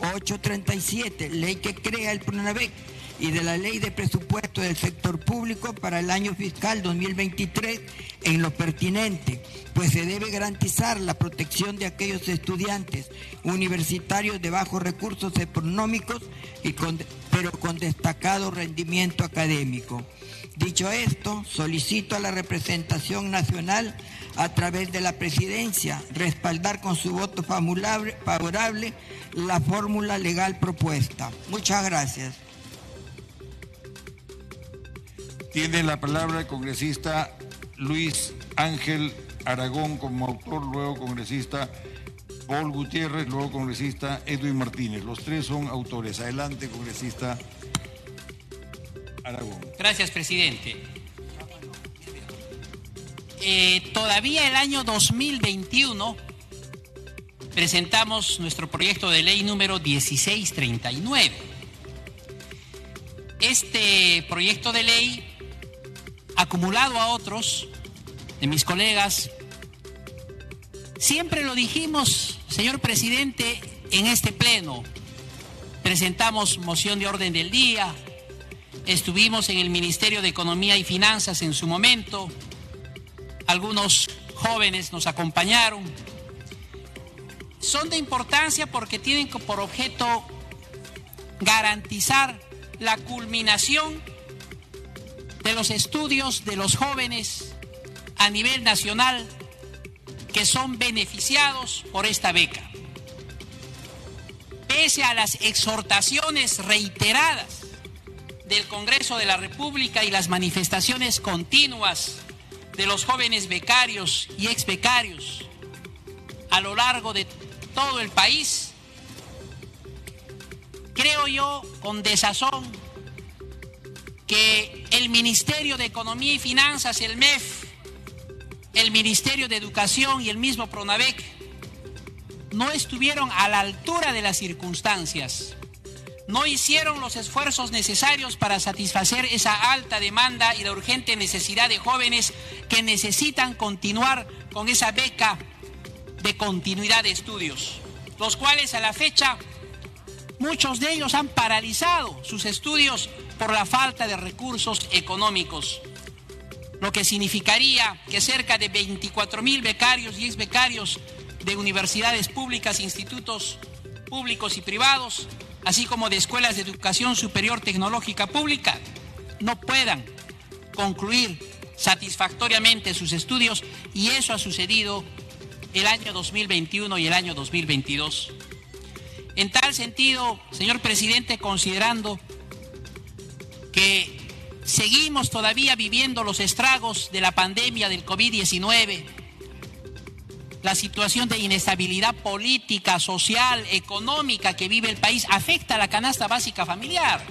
S24: 837, ley que crea el PRONAVEC y de la Ley de Presupuesto del Sector Público para el año fiscal 2023 en lo pertinente, pues se debe garantizar la protección de aquellos estudiantes universitarios de bajos recursos económicos, y pero con destacado rendimiento académico. Dicho esto, solicito a la representación nacional a través de la presidencia respaldar con su voto favorable la fórmula legal propuesta. Muchas gracias.
S5: Tiene la palabra el congresista Luis Ángel Aragón como autor, luego congresista Paul Gutiérrez, luego congresista Edwin Martínez. Los tres son autores. Adelante, congresista Aragón.
S12: Gracias, presidente. Eh, todavía el año 2021 presentamos nuestro proyecto de ley número 1639. Este proyecto de ley, acumulado a otros de mis colegas, siempre lo dijimos, señor presidente, en este pleno. Presentamos moción de orden del día, estuvimos en el Ministerio de Economía y Finanzas en su momento, algunos jóvenes nos acompañaron son de importancia porque tienen por objeto garantizar la culminación de los estudios de los jóvenes a nivel nacional que son beneficiados por esta beca. pese a las exhortaciones reiteradas del Congreso de la República y las manifestaciones continuas de los jóvenes becarios y ex becarios a lo largo de todo el país, creo yo con desazón que el Ministerio de Economía y Finanzas, el MEF, el Ministerio de Educación y el mismo PRONAVEC no estuvieron a la altura de las circunstancias no hicieron los esfuerzos necesarios para satisfacer esa alta demanda y la urgente necesidad de jóvenes que necesitan continuar con esa beca de continuidad de estudios, los cuales a la fecha muchos de ellos han paralizado sus estudios por la falta de recursos económicos, lo que significaría que cerca de 24 mil becarios y ex becarios de universidades públicas, institutos públicos y privados así como de escuelas de educación superior tecnológica pública, no puedan concluir satisfactoriamente sus estudios y eso ha sucedido el año 2021 y el año 2022. En tal sentido, señor presidente, considerando que seguimos todavía viviendo los estragos de la pandemia del COVID-19, la situación de inestabilidad política, social, económica que vive el país afecta a la canasta básica familiar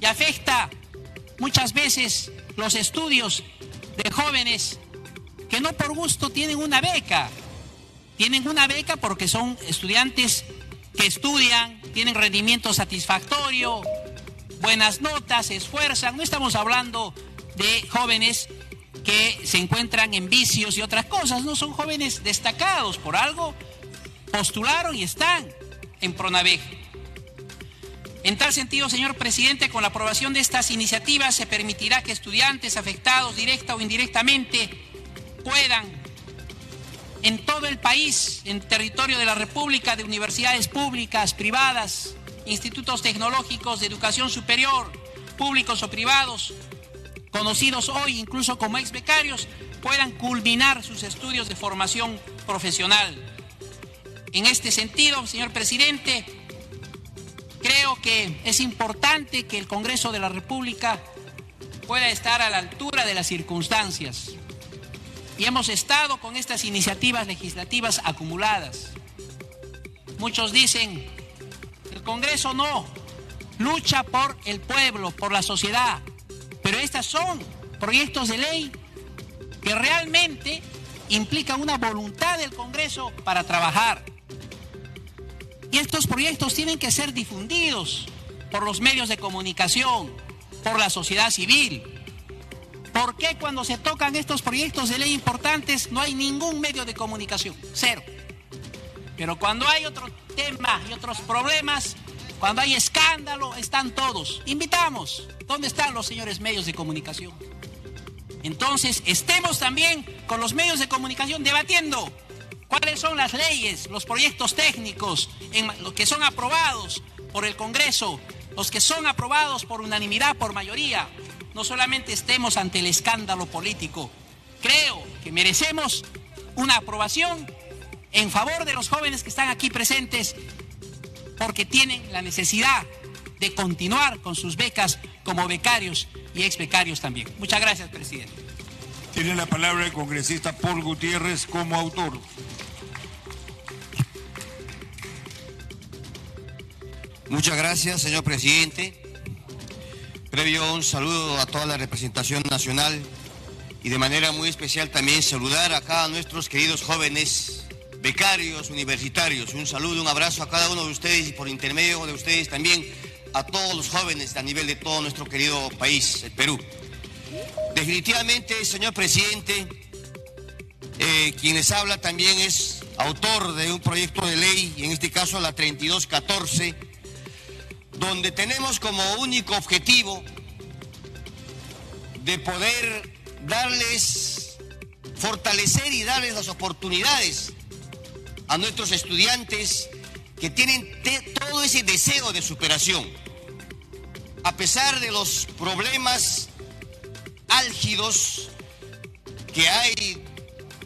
S12: y afecta muchas veces los estudios de jóvenes que no por gusto tienen una beca. Tienen una beca porque son estudiantes que estudian, tienen rendimiento satisfactorio, buenas notas, se esfuerzan. No estamos hablando de jóvenes que se encuentran en vicios y otras cosas, no son jóvenes destacados por algo, postularon y están en Pronavej. En tal sentido, señor presidente, con la aprobación de estas iniciativas se permitirá que estudiantes afectados directa o indirectamente puedan en todo el país, en territorio de la República, de universidades públicas, privadas, institutos tecnológicos de educación superior, públicos o privados, conocidos hoy incluso como ex becarios, puedan culminar sus estudios de formación profesional. En este sentido, señor presidente, creo que es importante que el Congreso de la República pueda estar a la altura de las circunstancias. Y hemos estado con estas iniciativas legislativas acumuladas. Muchos dicen, el Congreso no, lucha por el pueblo, por la sociedad. Pero estas son proyectos de ley que realmente implican una voluntad del Congreso para trabajar. Y estos proyectos tienen que ser difundidos por los medios de comunicación, por la sociedad civil. ¿Por qué cuando se tocan estos proyectos de ley importantes no hay ningún medio de comunicación? Cero. Pero cuando hay otro tema y otros problemas, cuando hay escándalo, están todos. Invitamos. ¿Dónde están los señores medios de comunicación? Entonces, estemos también con los medios de comunicación debatiendo cuáles son las leyes, los proyectos técnicos, en, los que son aprobados por el Congreso, los que son aprobados por unanimidad, por mayoría. No solamente estemos ante el escándalo político. Creo que merecemos una aprobación en favor de los jóvenes que están aquí presentes porque tienen la necesidad de continuar con sus becas como becarios y ex becarios también. Muchas gracias, presidente.
S5: Tiene la palabra el congresista Paul Gutiérrez como autor.
S25: Muchas gracias, señor presidente. Previo un saludo a toda la representación nacional y de manera muy especial también saludar acá a nuestros queridos jóvenes becarios universitarios. Un saludo, un abrazo a cada uno de ustedes y por intermedio de ustedes también a todos los jóvenes a nivel de todo nuestro querido país, el Perú. Definitivamente, señor presidente, eh, quien les habla también es autor de un proyecto de ley, en este caso la 3214, donde tenemos como único objetivo de poder darles, fortalecer y darles las oportunidades a nuestros estudiantes que tienen todo ese deseo de superación. A pesar de los problemas álgidos que hay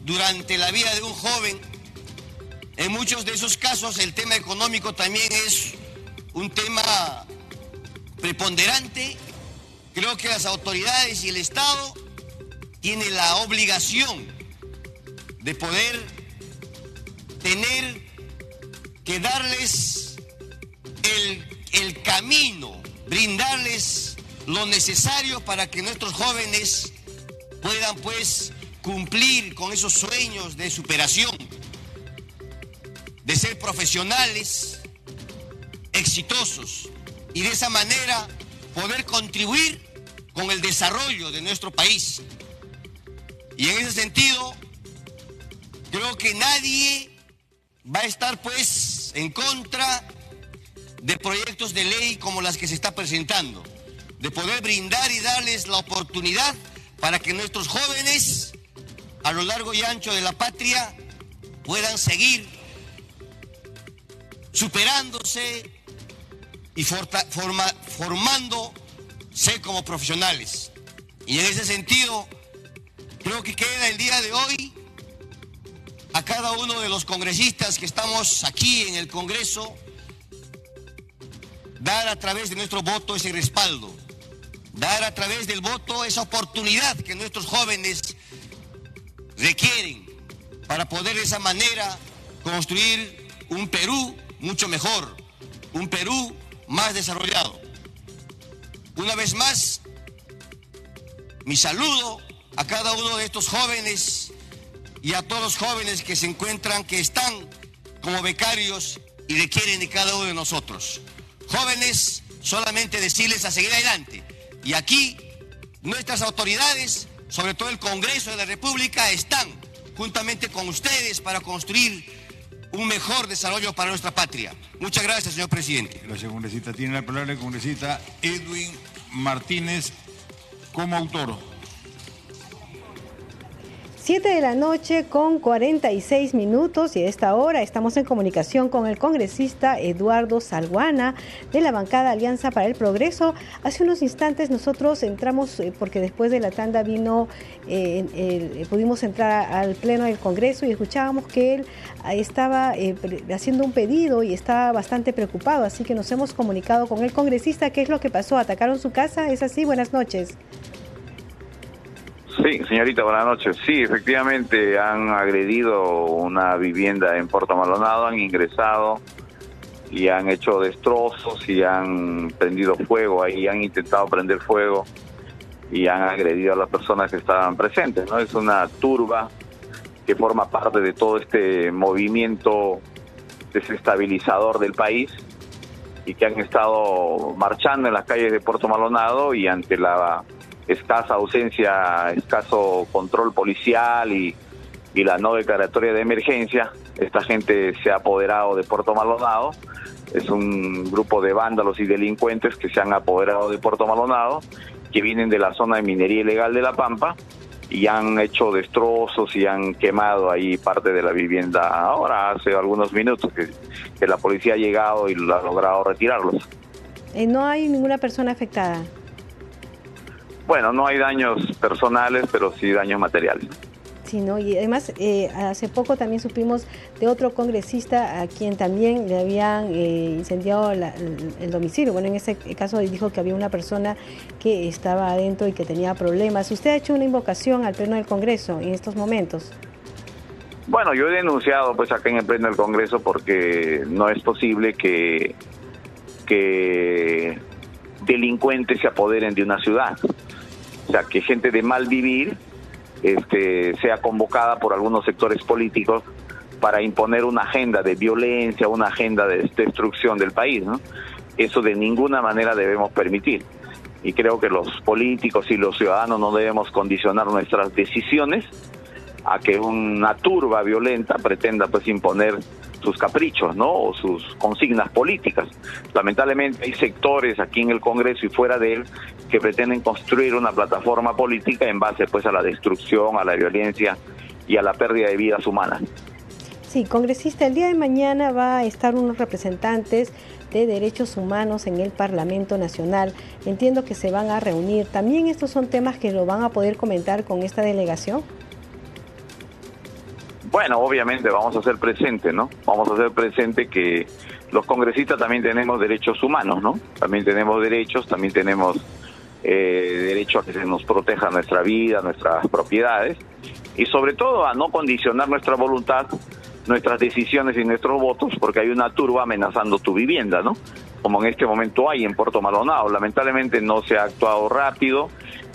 S25: durante la vida de un joven, En muchos de esos casos el tema económico también es un tema preponderante. Creo que las autoridades y el Estado tienen la obligación de poder tener que darles el, el camino, brindarles lo necesario para que nuestros jóvenes puedan pues cumplir con esos sueños de superación, de ser profesionales exitosos y de esa manera poder contribuir con el desarrollo de nuestro país. Y en ese sentido, creo que nadie va a estar pues en contra de proyectos de ley como las que se está presentando, de poder brindar y darles la oportunidad para que nuestros jóvenes a lo largo y ancho de la patria puedan seguir superándose y forma, formándose como profesionales. Y en ese sentido, creo que queda el día de hoy a cada uno de los congresistas que estamos aquí en el Congreso, dar a través de nuestro voto ese respaldo, dar a través del voto esa oportunidad que nuestros jóvenes requieren para poder de esa manera construir un Perú mucho mejor, un Perú más desarrollado. Una vez más, mi saludo a cada uno de estos jóvenes y a todos los jóvenes que se encuentran, que están como becarios y requieren de cada uno de nosotros. Jóvenes, solamente decirles a seguir adelante. Y aquí nuestras autoridades, sobre todo el Congreso de la República, están juntamente con ustedes para construir un mejor desarrollo para nuestra patria. Muchas gracias, señor presidente.
S5: Gracias, congresista. Tiene la palabra el congresista Edwin Martínez como autor.
S3: 7 de la noche con 46 minutos y a esta hora estamos en comunicación con el congresista Eduardo Salguana de la bancada Alianza para el Progreso. Hace unos instantes nosotros entramos, eh, porque después de la tanda vino, eh, eh, pudimos entrar al pleno del Congreso y escuchábamos que él estaba haciendo un pedido y estaba bastante preocupado, así que nos hemos comunicado con el congresista. ¿Qué es lo que pasó? ¿Atacaron su casa? ¿Es así? Buenas noches.
S26: Sí, señorita, buenas noches. Sí, efectivamente han agredido una vivienda en Puerto Maldonado, han ingresado y han hecho destrozos y han prendido fuego ahí, han intentado prender fuego y han agredido a las personas que estaban presentes. ¿no? Es una turba que forma parte de todo este movimiento desestabilizador del país y que han estado marchando en las calles de Puerto Maldonado y ante la escasa ausencia, escaso control policial y, la no declaratoria de emergencia, esta gente se ha apoderado de Puerto Maldonado. Es un grupo de vándalos y delincuentes que se han apoderado de Puerto Maldonado, que vienen de la zona de minería ilegal de La Pampa y han hecho destrozos y han quemado ahí parte de la vivienda. Ahora, hace algunos minutos que, que la policía ha llegado y lo ha logrado retirarlos.
S3: Eh, no hay ninguna persona afectada.
S26: Bueno, no hay daños personales, pero sí daños materiales.
S3: Sí, ¿no? Y además, eh, hace poco también supimos de otro congresista a quien también le habían eh, incendiado el, domicilio. Bueno, en ese caso dijo que había una persona que estaba adentro y que tenía problemas. ¿Usted ha hecho una invocación al Pleno del Congreso en estos momentos?
S26: Bueno, yo he denunciado pues acá en el Pleno del Congreso porque no es posible que, que delincuentes se apoderen de una ciudad. O sea, que gente de mal vivir este, sea convocada por algunos sectores políticos para imponer una agenda de violencia, una agenda de destrucción del país. ¿no? Eso de ninguna manera debemos permitir. Y creo que los políticos y los ciudadanos no debemos condicionar nuestras decisiones a que una turba violenta pretenda pues imponer sus caprichos, ¿no? O sus consignas políticas. Lamentablemente hay sectores aquí en el Congreso y fuera de él que pretenden construir una plataforma política en base pues a la destrucción, a la violencia y a la pérdida de vidas humanas.
S3: Sí, congresista, el día de mañana va a estar unos representantes de derechos humanos en el Parlamento Nacional. Entiendo que se van a reunir. ¿También estos son temas que lo van a poder comentar con esta delegación?
S26: Bueno, obviamente vamos a hacer presente, ¿no? Vamos a hacer presente que los congresistas también tenemos derechos humanos, ¿no? También tenemos derechos, también tenemos eh, derecho a que se nos proteja nuestra vida, nuestras propiedades y sobre todo a no condicionar nuestra voluntad, nuestras decisiones y nuestros votos porque hay una turba amenazando tu vivienda, ¿no? Como en este momento hay en Puerto Maldonado. Lamentablemente no se ha actuado rápido.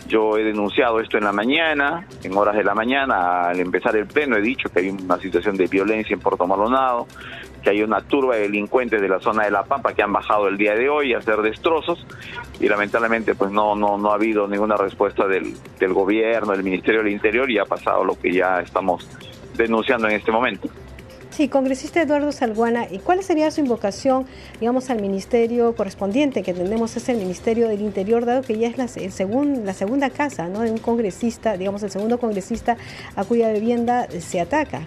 S26: Yo he denunciado esto en la mañana, en horas de la mañana, al empezar el pleno he dicho que hay una situación de violencia en Puerto Maldonado, que hay una turba de delincuentes de la zona de La Pampa que han bajado el día de hoy a hacer destrozos y lamentablemente pues no no no ha habido ninguna respuesta del, del gobierno, del Ministerio del Interior y ha pasado lo que ya estamos denunciando en este momento.
S3: Sí, congresista Eduardo Salguana, ¿y cuál sería su invocación, digamos, al ministerio correspondiente que tenemos es el Ministerio del Interior, dado que ya es la, el segun, la segunda casa ¿no? de un congresista, digamos, el segundo congresista a cuya vivienda se ataca?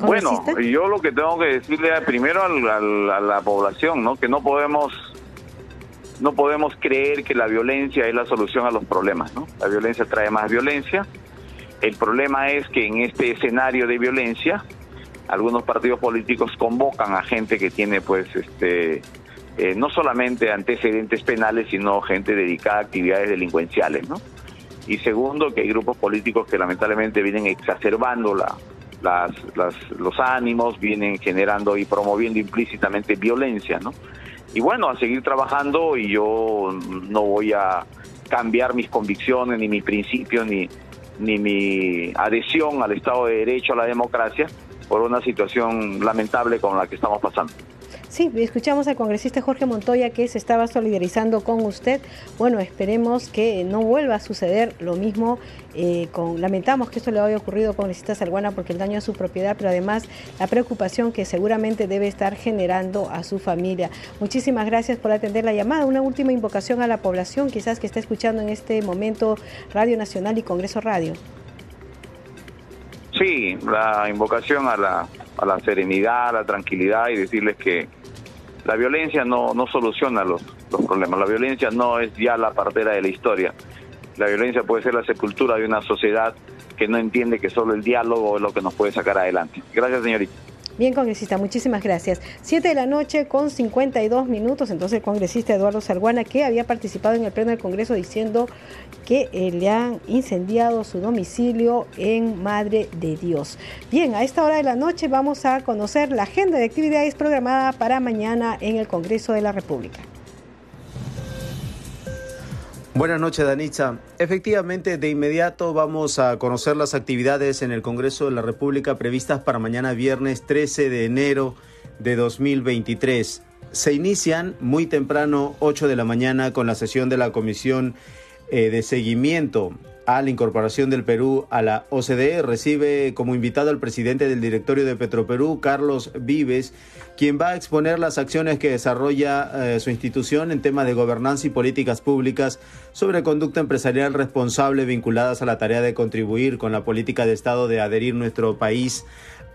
S26: Bueno, yo lo que tengo que decirle primero al, al, a la población, ¿no? Que no podemos no podemos creer que la violencia es la solución a los problemas, ¿no? La violencia trae más violencia. El problema es que en este escenario de violencia algunos partidos políticos convocan a gente que tiene pues este eh, no solamente antecedentes penales, sino gente dedicada a actividades delincuenciales, ¿no? Y segundo, que hay grupos políticos que lamentablemente vienen exacerbando la, las, las, los ánimos, vienen generando y promoviendo implícitamente violencia, ¿no? Y bueno, a seguir trabajando y yo no voy a cambiar mis convicciones, ni mis principios, ni, ni mi adhesión al Estado de Derecho, a la democracia, por una situación lamentable con la que estamos pasando.
S3: Sí, escuchamos al congresista Jorge Montoya que se estaba solidarizando con usted. Bueno, esperemos que no vuelva a suceder lo mismo. Eh, lamentamos que esto le haya ocurrido con congresista Salguana porque el daño a su propiedad, pero además la preocupación que seguramente debe estar generando a su familia. Muchísimas gracias por atender la llamada. Una última invocación a la población, quizás que está escuchando en este momento Radio Nacional y Congreso Radio.
S26: Sí, la invocación a la serenidad, a la tranquilidad y decirles que la violencia no, no soluciona los, los problemas, la violencia no es ya la partera de la historia, la violencia puede ser la sepultura de una sociedad que no entiende que solo el diálogo es lo que nos puede sacar adelante. Gracias, señorita.
S3: Bien, congresista, muchísimas gracias. Siete de la noche con 52 minutos. Entonces, el congresista Eduardo Salguana, que había participado en el pleno del Congreso diciendo que eh, le han incendiado su domicilio en Madre de Dios. Bien, a esta hora de la noche vamos a conocer la agenda de actividades programada para mañana en el Congreso de la República.
S27: Buenas noches, Danitza. Efectivamente, de inmediato vamos a conocer las actividades en el Congreso de la República previstas para mañana viernes 13 de enero de 2023. Se inician muy temprano, 8 de la mañana, con la sesión de la Comisión eh, de Seguimiento a la incorporación del Perú a la OCDE. Recibe como invitado al presidente del directorio de Petroperú, Carlos Vives, quien va a exponer las acciones que desarrolla eh, su institución en temas de gobernanza y políticas públicas sobre conducta empresarial responsable vinculadas a la tarea de contribuir con la política de Estado de adherir nuestro país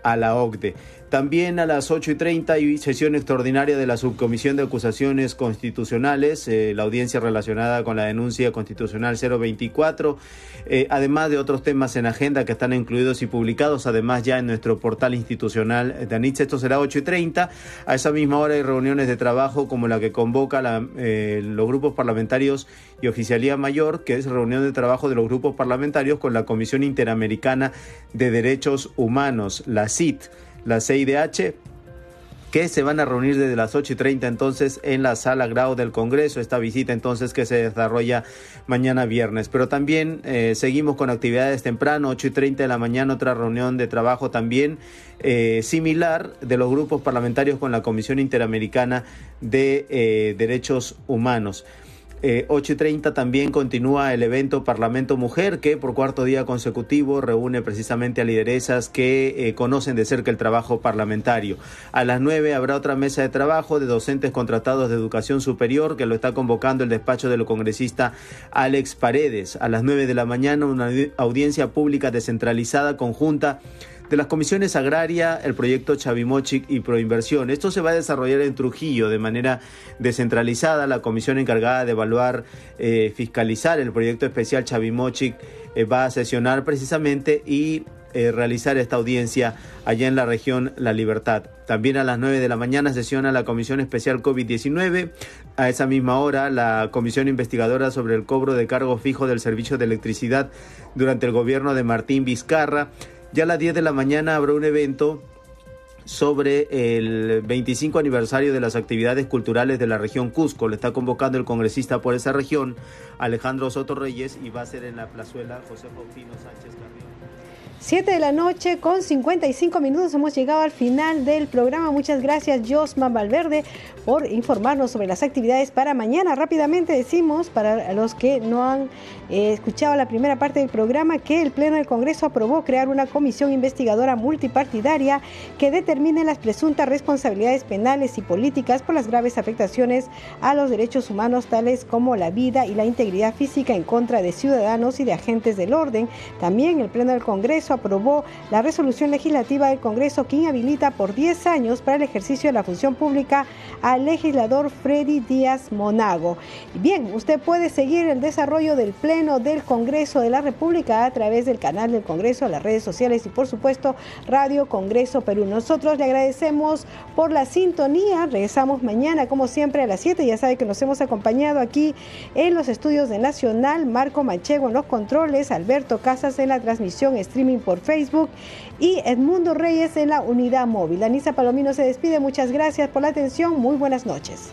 S27: a la OCDE. También a las 8 y 30 hay sesión extraordinaria de la Subcomisión de Acusaciones Constitucionales, eh, la audiencia relacionada con la denuncia constitucional 024, eh, además de otros temas en agenda que están incluidos y publicados, además ya en nuestro portal institucional de Anitza. Esto será 8 y 30. A esa misma hora hay reuniones de trabajo como la que convoca eh, los grupos parlamentarios y Oficialía Mayor, que es reunión de trabajo de los grupos parlamentarios con la Comisión Interamericana de Derechos Humanos, la CIT la CIDH, que se van a reunir desde las 8 y 30 entonces en la sala Grau del Congreso, esta visita entonces que se desarrolla mañana viernes. Pero también eh, seguimos con actividades temprano, 8 y 30 de la mañana, otra reunión de trabajo también eh, similar de los grupos parlamentarios con la Comisión Interamericana de eh, Derechos Humanos. Eh, 8.30 también continúa el evento Parlamento Mujer, que por cuarto día consecutivo reúne precisamente a lideresas que eh, conocen de cerca el trabajo parlamentario. A las 9 habrá otra mesa de trabajo de docentes contratados de educación superior que lo está convocando el despacho del congresista Alex Paredes. A las 9 de la mañana una audiencia pública descentralizada conjunta de las comisiones agraria, el proyecto Chavimochic y Proinversión. Esto se va a desarrollar en Trujillo de manera descentralizada. La comisión encargada de evaluar, eh, fiscalizar el proyecto especial Chavimochic eh, va a sesionar precisamente y eh, realizar esta audiencia allá en la región La Libertad. También a las 9 de la mañana sesiona la Comisión Especial COVID-19. A esa misma hora, la Comisión Investigadora sobre el cobro de cargo fijo del servicio de electricidad durante el gobierno de Martín Vizcarra. Ya a las 10 de la mañana habrá un evento sobre el 25 aniversario de las actividades culturales de la región Cusco. Le está convocando el congresista por esa región, Alejandro Soto Reyes, y va a ser en la plazuela José Faustino Sánchez Carrión.
S3: 7 de la noche con 55 minutos hemos llegado al final del programa. Muchas gracias Josma Valverde por informarnos sobre las actividades para mañana. Rápidamente decimos para los que no han eh, escuchado la primera parte del programa que el Pleno del Congreso aprobó crear una comisión investigadora multipartidaria que determine las presuntas responsabilidades penales y políticas por las graves afectaciones a los derechos humanos tales como la vida y la integridad física en contra de ciudadanos y de agentes del orden. También el Pleno del Congreso aprobó la resolución legislativa del Congreso que inhabilita por 10 años para el ejercicio de la función pública al legislador Freddy Díaz Monago. Bien, usted puede seguir el desarrollo del Del Congreso de la República a través del canal del Congreso, las redes sociales y por supuesto Radio Congreso Perú. Nosotros le agradecemos por la sintonía. Regresamos mañana como siempre a las 7. Ya sabe que nos hemos acompañado aquí en los estudios de Nacional, Marco Manchego en los controles, Alberto Casas en la transmisión streaming por Facebook y Edmundo Reyes en la unidad móvil. Anisa Palomino se despide, muchas gracias por la atención, muy buenas noches.